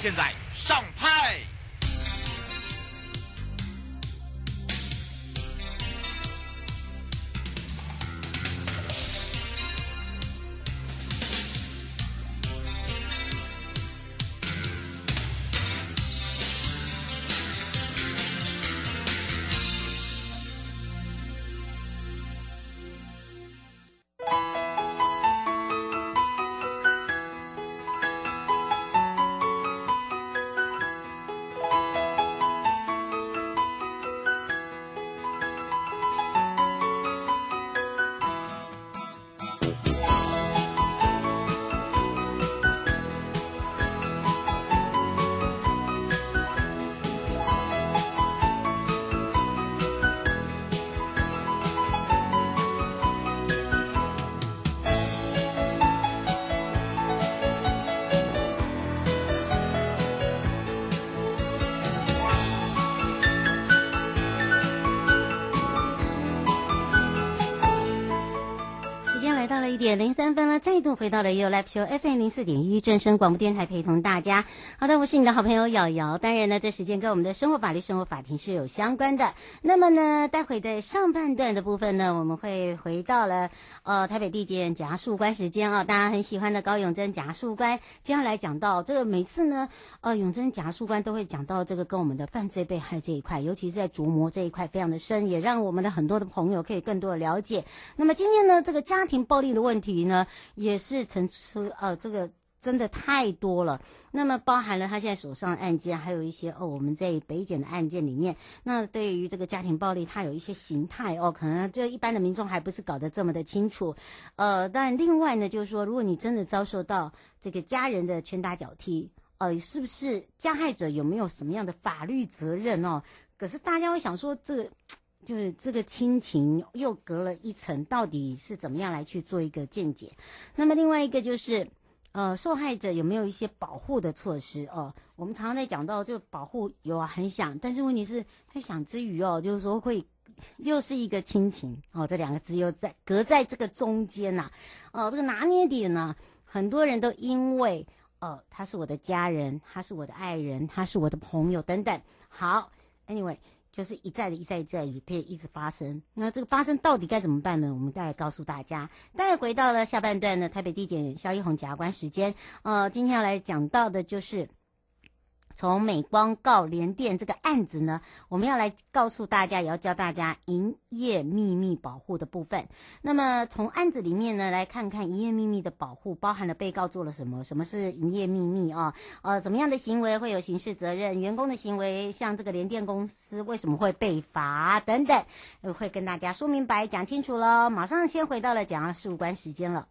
现在上拍。点零三分了，再度回到了 You Live Show FM 零四点一正声广播电台，陪同大家。好的，我是你的好朋友瑶瑶。当然呢，这时间跟我们的生活法律生活法庭是有相关的。那么呢，待会在上半段的部分呢，我们会回到了呃台北地检检察官时间啊，大家很喜欢的高永珍检察官，接下来讲到这个每次呢，呃永珍检察官都会讲到这个跟我们的犯罪被害这一块，尤其是在琢磨这一块非常的深，也让我们的很多的朋友可以更多的了解。那么今天呢，这个家庭暴力的问问题呢，也是层出呃，这个真的太多了。那么包含了他现在手上的案件，还有一些哦，我们在北检的案件里面，那对于这个家庭暴力，它有一些形态哦，可能就一般的民众还不是搞得这么的清楚。呃，但另外呢，就是说，如果你真的遭受到这个家人的拳打脚踢，呃，是不是加害者有没有什么样的法律责任哦？可是大家会想说这个。就是这个亲情又隔了一层，到底是怎么样来去做一个见解？那么另外一个就是，呃，受害者有没有一些保护的措施哦？我们常常在讲到，就保护有啊，很想，但是问题是在想之余哦，就是说会又是一个亲情哦，这两个字又在隔在这个中间呐，哦，这个拿捏点呢，很多人都因为呃，他是我的家人，他是我的爱人，他是我的朋友等等。好，anyway。就是一再的、一再、一再 repeat 一直发生。那这个发生到底该怎么办呢？我们再来告诉大家。再回到了下半段的，台北地检萧一宏检察官时间。呃，今天要来讲到的就是。从美光告联电这个案子呢，我们要来告诉大家，也要教大家营业秘密保护的部分。那么从案子里面呢，来看看营业秘密的保护包含了被告做了什么，什么是营业秘密啊？呃，怎么样的行为会有刑事责任？员工的行为，像这个联电公司为什么会被罚等等，会跟大家说明白、讲清楚喽。马上先回到了检察事务官时间了。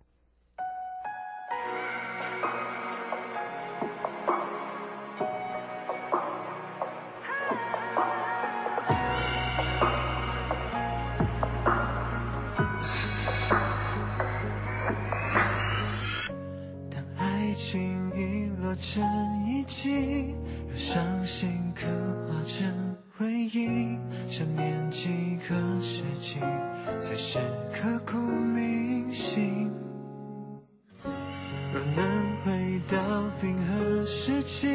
这一季，有伤心刻画成回忆，想念几个世纪，才是刻骨铭心。若能回到冰河时期，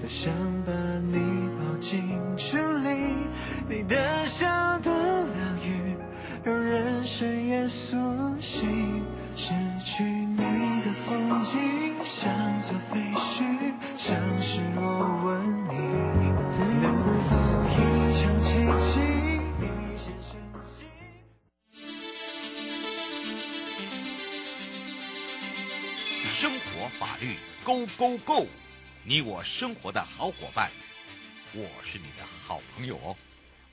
多想把你抱进处里，你的笑多疗愈，让人深夜苏醒。失去你的风景，色飞絮，像是我吻你，能否一场奇迹？生活法律，Go Go Go！你我生活的好伙伴，我是你的好朋友哦。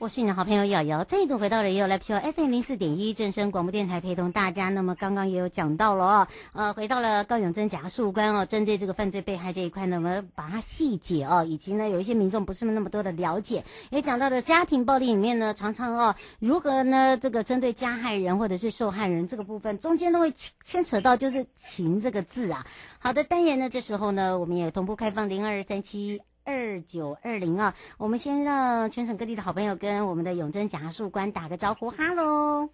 我是你的好朋友瑶瑶，再度回到了 YouLive Show FM 零四点一正声广播电台，陪同大家。那么刚刚也有讲到了哦，呃，回到了高永珍检察官哦，针对这个犯罪被害这一块呢，我们把它细节哦，以及呢有一些民众不是那么多的了解，也讲到了家庭暴力里面呢，常常哦如何呢这个针对加害人或者是受害人这个部分，中间都会牵扯到就是情这个字啊。好的，当然呢这时候呢，我们也同步开放零二三七。二九二零啊，我们先让全省各地的好朋友跟我们的永贞检察官打个招呼，哈喽。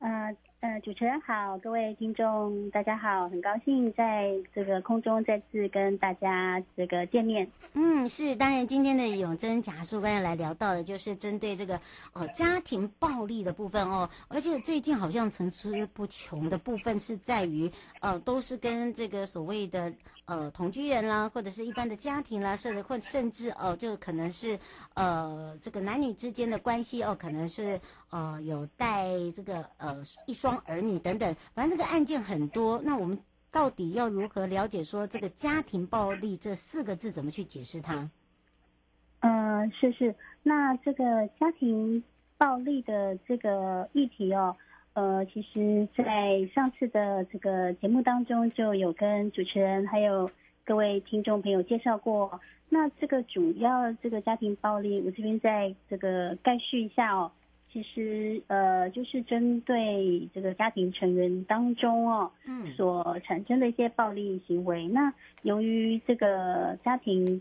呃呃，主持人好，各位听众大家好，很高兴在这个空中再次跟大家这个见面。嗯，是，当然今天的永珍检察官要来聊到的就是针对这个呃家庭暴力的部分哦，而且最近好像层出不穷的部分是在于呃都是跟这个所谓的呃同居人啦，或者是一般的家庭啦，甚至或甚至哦、就可能是呃这个男女之间的关系哦，可能是呃有带这个呃。一双儿女等等，反正这个案件很多。那我们到底要如何了解说这个家庭暴力这四个字怎么去解释它？嗯、是是。那这个家庭暴力的这个议题哦，呃，其实在上次的这个节目当中就有跟主持人还有各位听众朋友介绍过。那这个主要这个家庭暴力，我这边再这个概述一下哦。其实，呃，就是针对这个家庭成员当中哦，嗯，所产生的一些暴力行为。那由于这个家庭，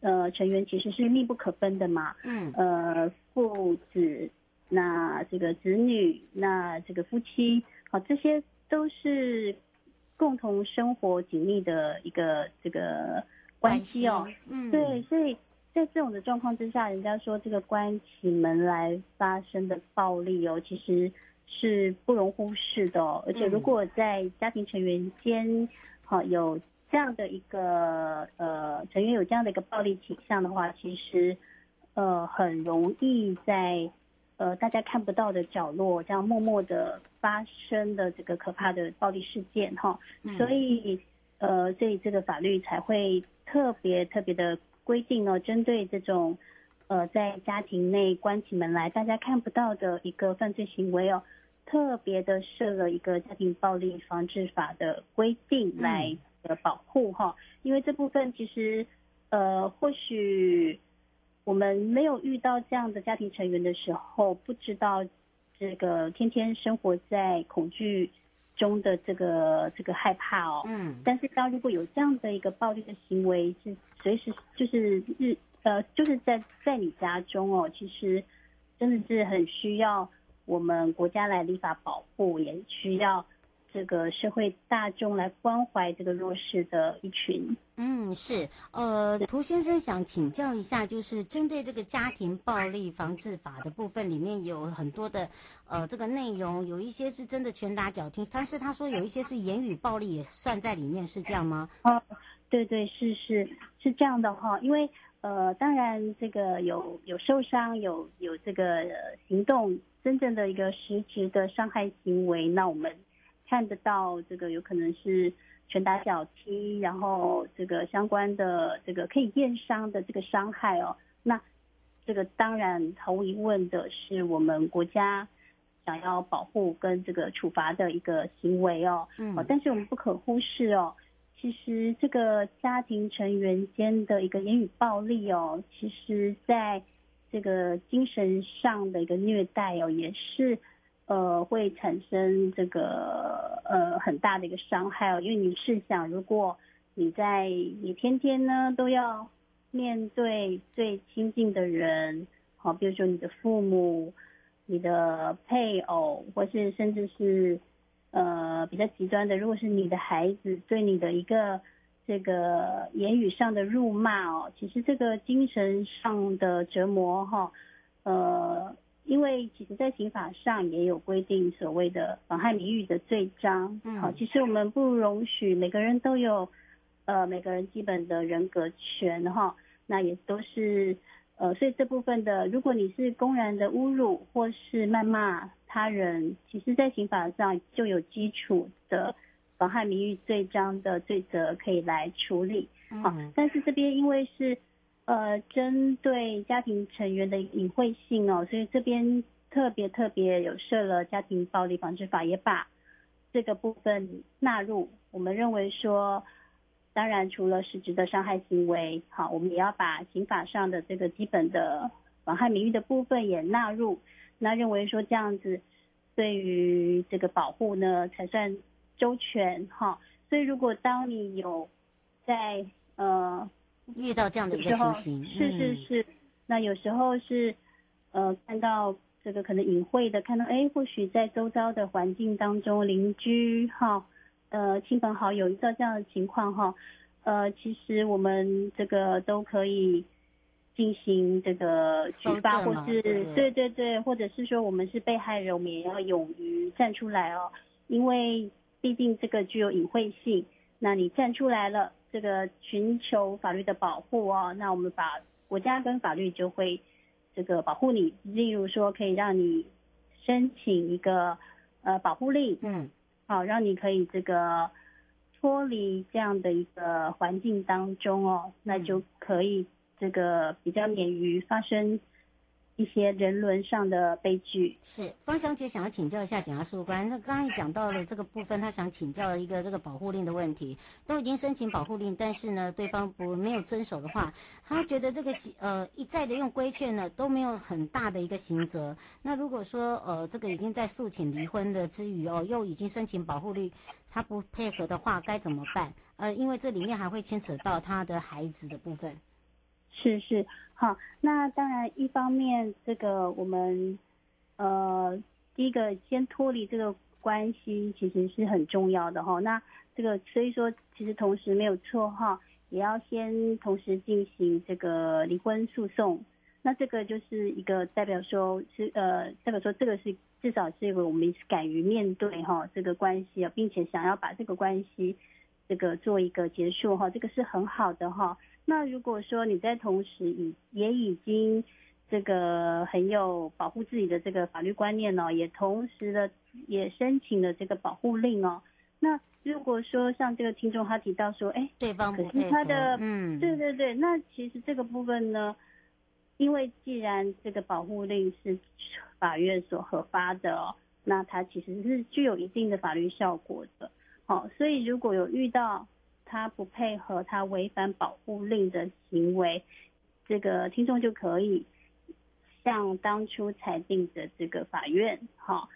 呃，成员其实是密不可分的嘛，嗯，呃，父子，那这个子女，那这个夫妻，好，这些都是共同生活紧密的一个这个关系哦，嗯，对，所以。在这种的状况之下，人家说这个关起门来发生的暴力哦，其实是不容忽视的哦。而且如果在家庭成员间，好有这样的一个呃成员有这样的一个暴力倾向的话，其实呃很容易在呃大家看不到的角落，这样默默的发生的这个可怕的暴力事件哈。所以呃，所以这个法律才会特别特别的。规定呢，针对这种，呃，在家庭内关起门来大家看不到的一个犯罪行为哦，特别的设了一个家庭暴力防治法的规定来的保护哈。因为这部分其实，呃，或许我们没有遇到这样的家庭成员的时候，不知道这个天天生活在恐惧中的这个这个害怕哦。嗯。但是当如果有这样的一个暴力的行为是。随时就是日呃，就是在在你家中哦，其实真的是很需要我们国家来立法保护，也需要这个社会大众来关怀这个弱势的一群。嗯，是呃，涂先生想请教一下，就是针对这个家庭暴力防治法的部分，里面有很多的呃这个内容，有一些是真的拳打脚踢，但是他说有一些是言语暴力也算在里面，是这样吗？哦。对对是是是这样的哈，因为呃，当然这个有有受伤，有有这个行动，真正的一个实质的伤害行为，那我们看得到这个有可能是拳打脚踢，然后这个相关的这个可以验伤的这个伤害哦，那这个当然毫无疑问的是我们国家想要保护跟这个处罚的一个行为哦，嗯，但是我们不可忽视哦。其实这个家庭成员间的一个言语暴力哦，其实在这个精神上的一个虐待哦，也是呃会产生这个呃很大的一个伤害哦。因为你试想，如果你在你天天呢都要面对最亲近的人，好，比如说你的父母、你的配偶，或是甚至是。呃，比较极端的，如果是你的孩子对你的一个这个言语上的辱骂哦，其实这个精神上的折磨哈，呃，因为其实在刑法上也有规定所谓的妨害名誉的罪章，嗯，好，其实我们不容许每个人都有呃每个人基本的人格权哈，那也都是。呃，所以这部分的，如果你是公然的侮辱或是谩骂他人，其实，在刑法上就有基础的妨害名誉罪章的罪责可以来处理。好、嗯，但是这边因为是呃针对家庭成员的隐晦性哦，所以这边特别特别有设了家庭暴力防治法，也把这个部分纳入。我们认为说，当然除了实质的伤害行为，好，我们也要把刑法上的这个基本的妨害名誉的部分也纳入。那认为说这样子对于这个保护呢才算周全哈。所以如果当你有在呃，遇到这样的一个情形，是是是，嗯、那有时候是呃，看到这个可能隐晦的，看到哎，或许在周遭的环境当中，邻居哈，呃，亲朋好友遇到这样的情况哈，呃，其实我们这个都可以进行这个举报，或是对，对对对，或者是说我们是被害人，我们也要勇于站出来哦，因为毕竟这个具有隐晦性，那你站出来了。这个寻求法律的保护哦，那我们把国家跟法律就会这个保护你，例如说可以让你申请一个呃保护令，嗯，好，让你可以这个脱离这样的一个环境当中哦，那就可以这个比较免于发生。一些人伦上的悲剧。是方小姐想要请教一下检察官，那刚才讲到了这个部分，她想请教一个这个保护令的问题。都已经申请保护令，但是呢，对方不没有遵守的话，她觉得这个呃一再的用规劝呢都没有很大的一个刑责。那如果说呃这个已经在诉请离婚的之余哦，又已经申请保护令，他不配合的话该怎么办？呃，因为这里面还会牵扯到他的孩子的部分。是是好，那当然一方面这个我们呃第一个先脱离这个关系其实是很重要的哈。那这个所以说其实同时没有错哈，也要先同时进行这个离婚诉讼。那这个就是一个代表说是呃代表说这个是至少是一个我们是敢于面对哈这个关系啊，并且想要把这个关系这个做一个结束哈，这个是很好的哈。那如果说你在同时已也已经这个很有保护自己的这个法律观念哦，也同时的也申请了这个保护令哦。那如果说像这个听众他提到说，哎，对方可是他的，嗯，对对对，那其实这个部分呢，因为既然这个保护令是法院所核发的哦，那它其实是具有一定的法律效果的。好，所以如果有遇到。他不配合，他违反保护令的行为，这个听众就可以向当初裁定的这个法院，哈，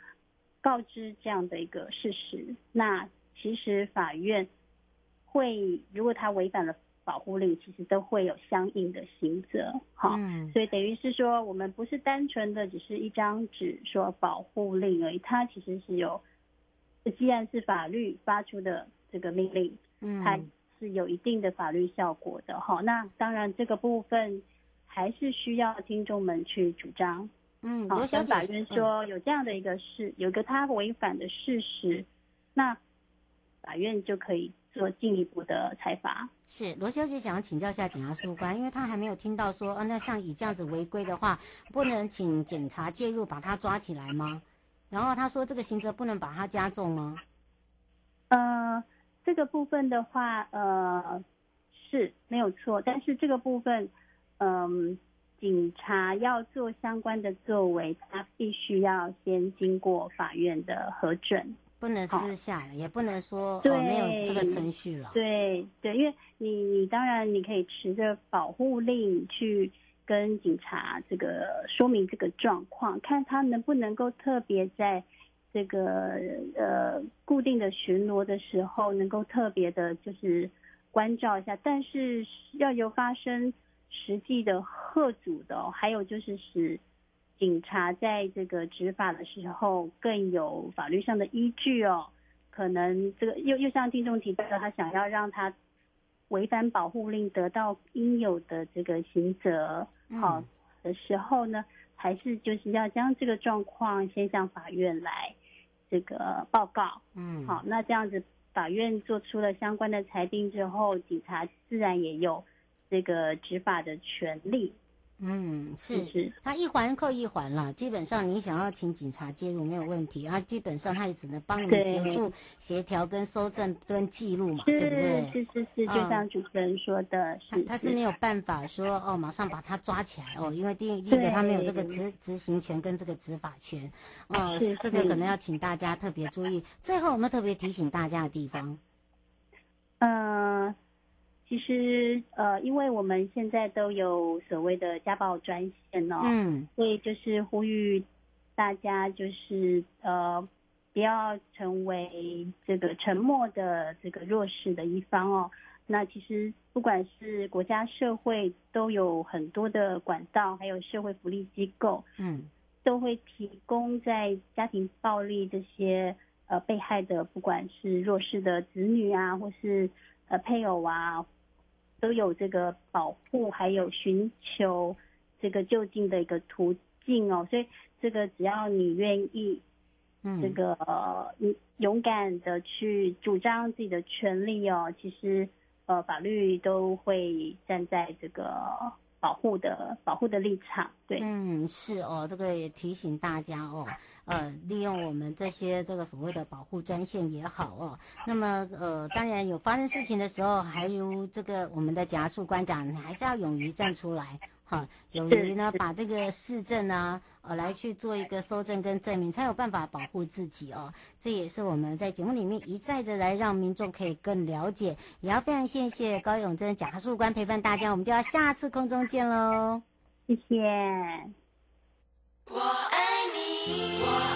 告知这样的一个事实。那其实法院会，如果他违反了保护令，其实都会有相应的刑责，哈。嗯。所以等于是说，我们不是单纯的只是一张纸说保护令而已，它其实是有，既然是法律发出的这个命令。嗯，它是有一定的法律效果的哈。那当然，这个部分还是需要听众们去主张。嗯，好，跟法院说有这样的一个事，有个他违反的事实，那法院就可以做进一步的裁罚。是罗小姐想要请教一下检察事务官，因为她还没有听到说，啊，那像以这样子违规的话，不能请警察介入把他抓起来吗？然后他说这个刑责不能把他加重吗？呃。这个部分的话，呃，是没有错，但是这个部分，嗯、呃，警察要做相关的作为，他必须要先经过法院的核准，不能私下，哦、也不能说对、哦、没有这个程序了。对对，因为你你当然你可以持着保护令去跟警察这个说明这个状况，看他能不能够特别在。这个呃固定的巡逻的时候，能够特别的就是关照一下，但是要有发生实际的贺阻的哦，还有就是使警察在这个执法的时候更有法律上的依据哦。可能这个又又像听众提到的，他想要让他违反保护令得到应有的这个刑责，好的时候呢，还是就是要将这个状况先向法院来。这个报告，嗯，好，那这样子，法院做出了相关的裁定之后，警察自然也有这个执法的权利。嗯，是是，他一环扣一环啦。基本上你想要请警察介入没有问题，啊基本上他也只能帮你协助协调跟搜证跟记录嘛，对不对？是是是，就像主持人说的，嗯、是他是没有办法说哦，马上把他抓起来哦，因为第一个他没有这个执执行权跟这个执法权，哦，是这个可能要请大家特别注意。最后我们特别提醒大家的地方，嗯、呃。其实，呃，因为我们现在都有所谓的家暴专线哦，嗯，所以就是呼吁大家，就是呃，不要成为这个沉默的这个弱势的一方哦。那其实不管是国家、社会都有很多的管道，还有社会福利机构，嗯，都会提供在家庭暴力这些呃被害的，不管是弱势的子女啊，或是呃配偶啊。都有这个保护，还有寻求这个就近的一个途径哦，所以这个只要你愿意，嗯，这个呃，勇敢的去主张自己的权利哦，其实呃，法律都会站在这个保护的保护的立场，对，嗯，是哦，这个也提醒大家哦。呃，利用我们这些这个所谓的保护专线也好哦。那么呃，当然有发生事情的时候，还如这个我们的检察事务官长，你还是要勇于站出来，哈，勇于呢把这个市政啊，呃，来去做一个搜证跟证明，才有办法保护自己哦。这也是我们在节目里面一再的来让民众可以更了解。也要非常谢谢高永珍检察事务官陪伴大家，我们就要下次空中见喽，谢谢。我爱你，我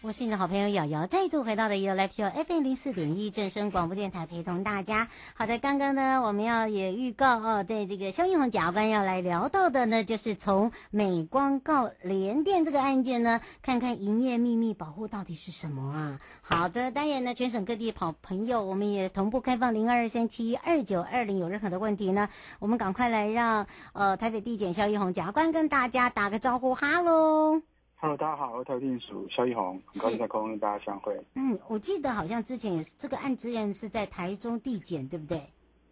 我是你的好朋友瑶瑶，再度回到了 You Live Show FM 零四点一正声广播电台，陪同大家。好的，刚刚呢，我们要也预告哦，对这个萧玉宏检察官要来聊到的呢，就是从美光告联电这个案件呢，看看营业秘密保护到底是什么啊？好的，当然呢，全省各地跑朋友，我们也同步开放零二二三七二九二零，有任何的问题呢，我们赶快来让呃台北地检萧玉宏检察官跟大家打个招呼，哈喽。Hello，大家好，我是台地署萧一宏，很高兴在空中跟大家相会。嗯，我记得好像之前也是这个案件是在台中地检，对不对？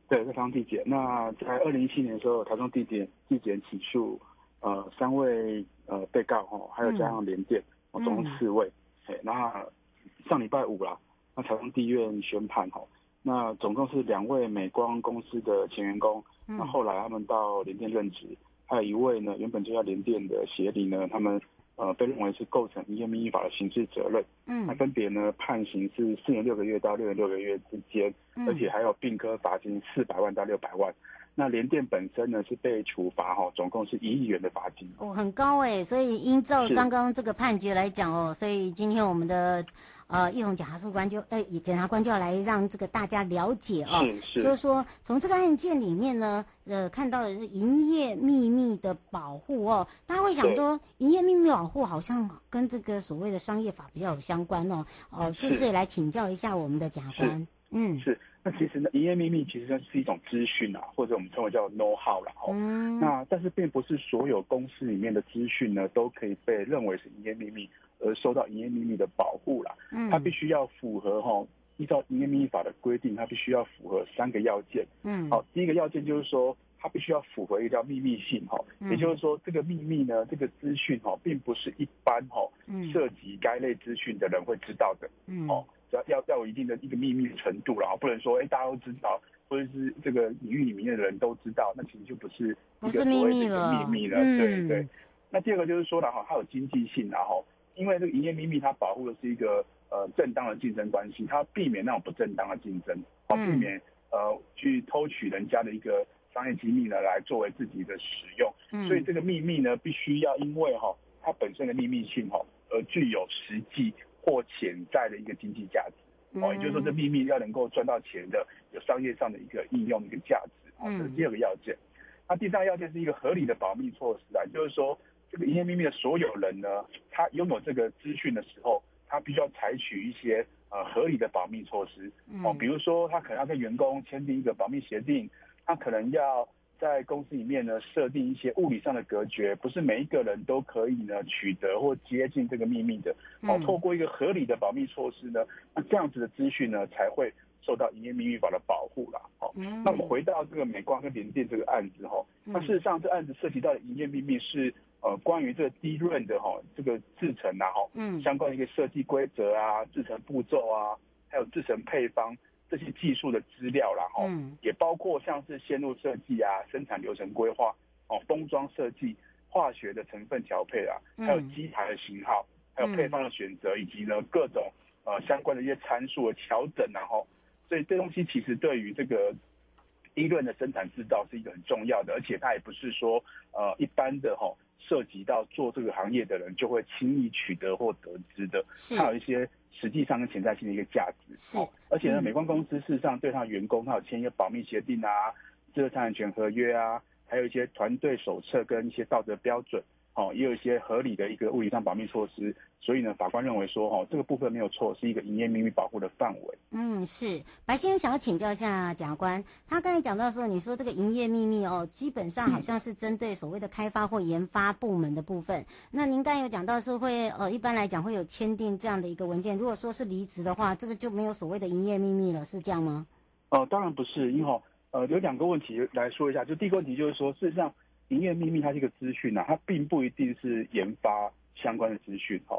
对，在台中地检。那在二零一七年的时候，台中地检地检起诉呃三位呃被告哈，还有加上联电，哦、嗯，总共四位。哎、嗯，那上礼拜五啦，那台中地院宣判哈，那总共是两位美光公司的前员工，那、嗯、后来他们到联电任职，还有一位呢，原本就在联电的协理呢，他们。呃，被认为是构成营业秘密法的刑事责任。嗯，那分别呢判刑是四年六个月到六年六个月之间，嗯、而且还有并科罚金四百万到六百万。那联电本身呢是被处罚哈，总共是一亿元的罚金。哦，很高哎，所以依照刚刚这个判决来讲哦，所以今天我们的。呃，奕宏检察官就呃，检察官就要来让这个大家了解啊，是是，就是说从这个案件里面呢，呃，看到的是营业秘密的保护哦，大家会想说，营业秘密保护好像跟这个所谓的商业法比较有相关哦，哦、呃，是不是也来请教一下我们的检察官？嗯，是。那其实呢，营业秘密其实它是一种资讯啊，或者我们称为叫 know how 啦。哦。嗯。那但是并不是所有公司里面的资讯呢，都可以被认为是营业秘密。而受到营业秘密的保护啦，嗯，它必须要符合哈，依照营业秘密法的规定，它必须要符合三个要件，嗯，好，第一个要件就是说，它必须要符合一个叫秘密性哈，也就是说，这个秘密呢，这个资讯哈，并不是一般哈，涉及该类资讯的人会知道的，嗯，哦，要要要有一定的一个秘密程度然后不能说，哎，大家都知道，或者是这个领域里面的人都知道，那其实就不是一个秘密了秘密了，对对。那第二个就是说了哈，它有经济性然后。因为这个营业秘密，它保护的是一个呃正当的竞争关系，它避免那种不正当的竞争，好避免呃去偷取人家的一个商业机密呢，来作为自己的使用。嗯，所以这个秘密呢，必须要因为哈、哦、它本身的秘密性哈、哦，而具有实际或潜在的一个经济价值。哦，也就是说，这秘密要能够赚到钱的，有商业上的一个应用的一个价值。哦，这是第二个要件。那第三个要件是一个合理的保密措施啊，就是说，这个营业秘密的所有人呢，他拥有这个资讯的时候，他必须要采取一些呃合理的保密措施。哦，比如说他可能要跟员工签订一个保密协定，他可能要。在公司里面呢，设定一些物理上的隔绝，不是每一个人都可以呢取得或接近这个秘密的。哦，透过一个合理的保密措施呢，那这样子的资讯呢才会受到营业秘密法的保护啦。好，那我们回到这个美光跟联电这个案子哈，那事实上这案子涉及到的营业秘密是呃关于这个 DRAM 的哈这个制成啊哈，嗯，相关的一个设计规则啊、制成步骤啊，还有制成配方。这些技术的资料啦，哈，也包括像是线路设计啊、生产流程规划、哦封装设计、化学的成分调配啊，还有机台的型号，还有配方的选择，以及呢各种呃相关的一些参数的调整，然后，所以这东西其实对于这个 DRAM 的生产制造是一个很重要的，而且它也不是说呃一般的哈涉及到做这个行业的人就会轻易取得或得知的，它有一些。实际上跟潜在性的一个价值是，而且呢，美光公司事实上对他的员工，他有签一个保密协定啊，知识产权合约啊，还有一些团队手册跟一些道德标准。哦，也有一些合理的一个物理上保密措施，所以呢，法官认为说，哦，这个部分没有错，是一个营业秘密保护的范围。嗯，是白先生想要请教一下检察官，他刚才讲到说，你说这个营业秘密哦，基本上好像是针对所谓的开发或研发部门的部分。嗯、那您刚才有讲到是会，呃，一般来讲会有签订这样的一个文件，如果说是离职的话，这个就没有所谓的营业秘密了，是这样吗？哦、呃，当然不是，因为呃，有两个问题来说一下，就第一个问题就是说，事实上。营业秘密它是一个资讯呐，它并不一定是研发相关的资讯。哈，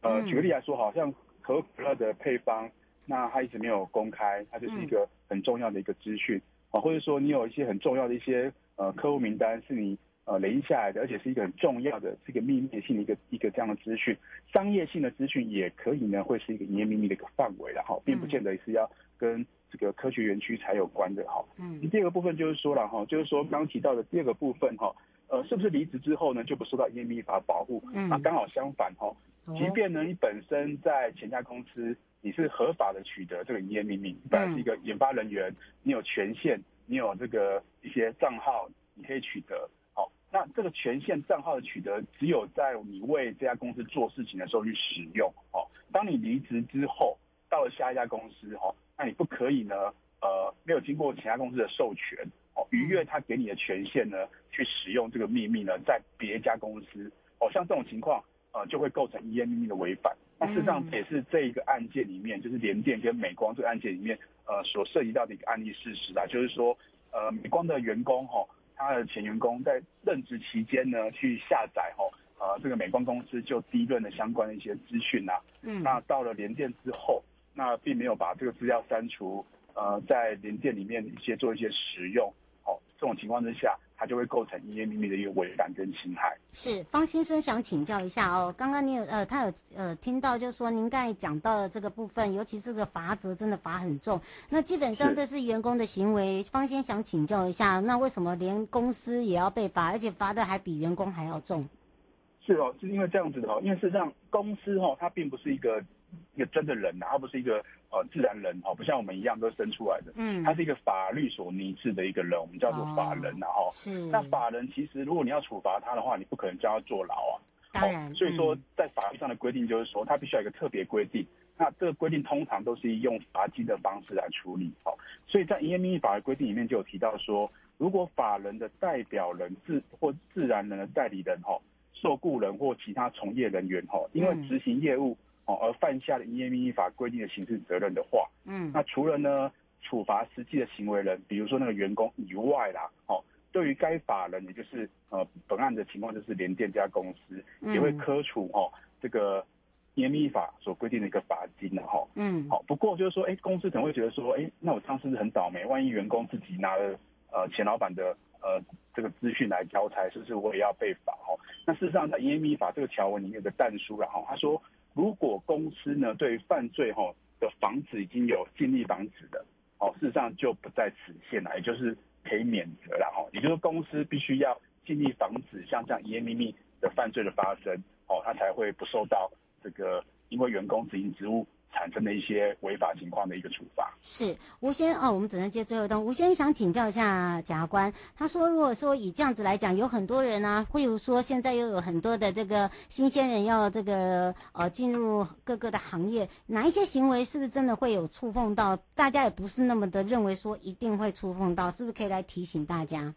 呃，举个例来说，好像可口可乐的配方，那它一直没有公开，它就是一个很重要的一个资讯。啊，或者说你有一些很重要的一些呃客户名单是你呃累积下来的，而且是一个很重要的这个秘密性的一个一个这样的资讯，商业性的资讯也可以呢，会是一个营业秘密的一个范围，然后并不见得是要跟。这个科学园区才有关的哈，嗯，第二个部分就是说了哈，就是说刚刚提到的第二个部分哈，呃，是不是离职之后呢就不受到营业秘密法保护？嗯，那刚好相反哈，即便呢你本身在前家公司你是合法的取得这个营业秘密，你本来是一个研发人员，你有权限，你有这个一些账号，你可以取得，好，那这个权限账号的取得，只有在你为这家公司做事情的时候去使用，哦，当你离职之后到了下一家公司哈。那你不可以呢？呃，没有经过其他公司的授权，哦，逾越他给你的权限呢，去使用这个秘密呢，在别家公司，哦，像这种情况，呃，就会构成营业秘密的违反。那事实上也是这一个案件里面，就是联电跟美光这个案件里面，呃，所涉及到的一个案例事实啊，就是说，呃，美光的员工哈，他的前员工在任职期间呢，去下载哈，呃，这个美光公司就 DRAM 的相关的一些资讯啊，嗯，那到了联电之后。那并没有把这个资料删除，呃，在联电里面一些做一些使用，哦，这种情况之下，它就会构成营业秘密的一个违反跟侵害。是方先生想请教一下哦，刚刚你有呃，他有呃听到就是说您刚才讲到的这个部分，尤其是这个罚则真的罚很重，那基本上这是员工的行为。方先生想请教一下，那为什么连公司也要被罚，而且罚的还比员工还要重？是哦，是因为这样子的哦，因为事实上公司哦，它并不是一个。一个真的人呐，而不是一个呃自然人哦，不像我们一样都生出来的。嗯，他是一个法律所拟制的一个人，我们叫做法人呐哈。是。那法人其实，如果你要处罚他的话，你不可能叫他坐牢啊。当然。所以说，在法律上的规定就是说，他必须要有一个特别规定。那这个规定通常都是用罚金的方式来处理。哦。所以在营业秘密法的规定里面就有提到说，如果法人的代表人自或自然人的代理人哈，受雇人或其他从业人员哈，因为执行业务。哦，而犯下了营业秘密法规定的刑事责任的话，嗯，那除了呢处罚实际的行为人，比如说那个员工以外啦，哦，对于该法人，也就是呃本案的情况，就是联电这家公司也会科处哦这个营业秘密法所规定的一个罚金的哈，嗯，好，不过就是说，哎，公司可能会觉得说，哎，那我这样是不是很倒霉？万一员工自己拿了呃前老板的呃这个资讯来交差，是不是我也要被罚？哈，那事实上在营业秘密法这个条文里面有个但书了哈，他说。如果公司呢对犯罪哈的防止已经有尽力防止的，哦，事实上就不在此限了，也就是可以免责了哈。也就是公司必须要尽力防止像这样营业秘密的犯罪的发生，哦，他才会不受到这个因为员工执行职务。产生的一些违法情况的一个处罚。是吴先哦，我们只能接最后一段。吴先想请教一下检察官，他说，如果说以这样子来讲，有很多人啊，会有说现在又有很多的这个新鲜人要这个呃进入各个的行业，哪一些行为是不是真的会有触碰到？大家也不是那么的认为说一定会触碰到，是不是可以来提醒大家？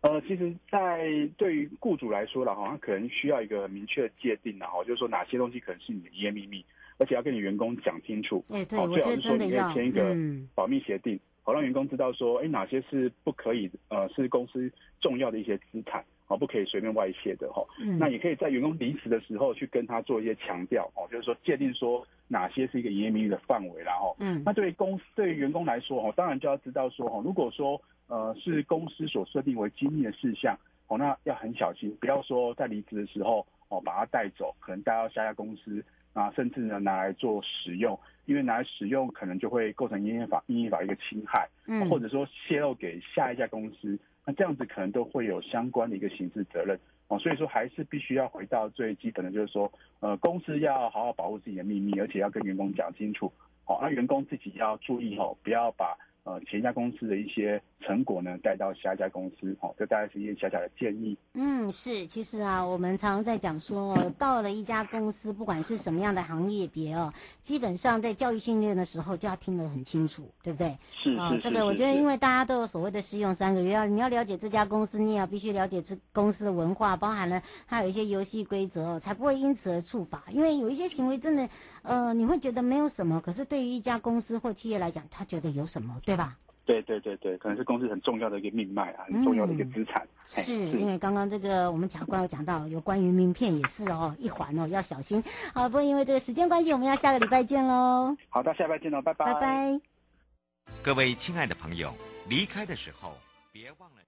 呃，其实，在对于雇主来说了哈，他可能需要一个明确的界定然后就是说哪些东西可能是你的营业秘密。而且要跟你员工讲清楚，哎，对，最好是说你可以签一个保密协定，好、嗯、让员工知道说，哎，哪些是不可以，呃，是公司重要的一些资产，哦，不可以随便外泄的，哈、嗯。那也可以在员工离职的时候去跟他做一些强调，哦，就是说界定说哪些是一个营业秘密的范围，然后，嗯，那对于公司对于员工来说，哦，当然就要知道说，哦，如果说，呃，是公司所设定为机密的事项，哦，那要很小心，不要说在离职的时候，哦，把它带走，可能带到下家公司。啊，甚至呢拿来做使用，因为拿来使用可能就会构成营业法、营业法一个侵害，嗯，或者说泄露给下一家公司，那这样子可能都会有相关的一个刑事责任哦。所以说还是必须要回到最基本的，就是说，呃，公司要好好保护自己的秘密，而且要跟员工讲清楚，哦，那员工自己要注意哦，不要把。呃，前一家公司的一些成果呢，带到下一家公司，哦，这大概是一些小小的建议。嗯，是，其实啊，我们常常在讲说，到了一家公司，不管是什么样的行业别哦，基本上在教育训练的时候就要听得很清楚，对不对？是啊、哦、这个我觉得，因为大家都有所谓的试用三个月，要你要了解这家公司，你也要必须了解这公司的文化，包含了它有一些游戏规则哦，才不会因此而触法。因为有一些行为真的，呃，你会觉得没有什么，可是对于一家公司或企业来讲，他觉得有什么，对吧？对对对对，可能是公司很重要的一个命脉啊，很重要的一个资产。嗯、是，是因为刚刚这个我们检察官有讲到，有关于名片也是哦，一环哦，要小心。好，不过因为这个时间关系，我们要下个礼拜见喽。好的，下礼拜见喽，拜拜。拜拜。各位亲爱的朋友，离开的时候别忘了。